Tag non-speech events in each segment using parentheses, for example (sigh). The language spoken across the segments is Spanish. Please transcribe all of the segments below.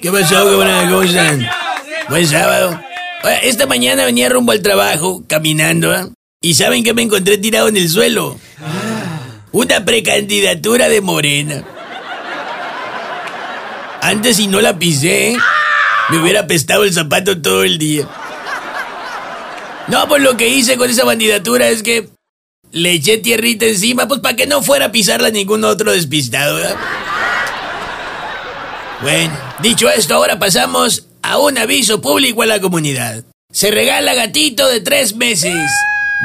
¿Qué pasó? ¿Cómo están? Buen sábado. Esta mañana venía rumbo al trabajo, caminando, ¿ah? ¿Y saben que me encontré tirado en el suelo? Una precandidatura de Morena. Antes si no la pisé, me hubiera apestado el zapato todo el día. No, pues lo que hice con esa candidatura es que le eché tierrita encima, pues para que no fuera a pisarla ningún otro despistado, ¿verdad? Bueno, dicho esto, ahora pasamos a un aviso público a la comunidad. Se regala gatito de tres meses.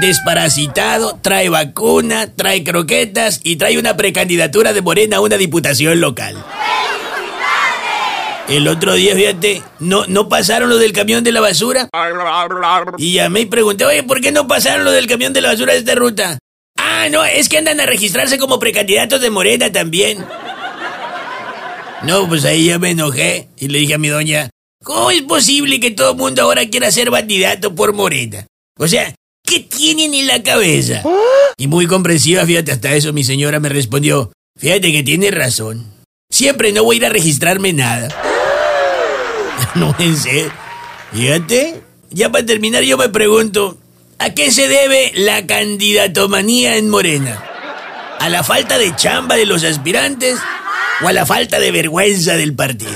Desparasitado, trae vacuna, trae croquetas y trae una precandidatura de Morena a una diputación local. El otro día, fíjate, no, no pasaron lo del camión de la basura. Y llamé y pregunté, oye, ¿por qué no pasaron lo del camión de la basura de esta ruta? Ah, no, es que andan a registrarse como precandidatos de Morena también. No, pues ahí ya me enojé y le dije a mi doña, ¿cómo es posible que todo el mundo ahora quiera ser candidato por Morena? O sea, ¿qué tienen en la cabeza? Y muy comprensiva, fíjate, hasta eso mi señora me respondió, fíjate que tiene razón. Siempre no voy a ir a registrarme nada. (laughs) no serio. Fíjate, ya para terminar yo me pregunto, ¿a qué se debe la candidatomanía en Morena? ¿A la falta de chamba de los aspirantes o a la falta de vergüenza del partido?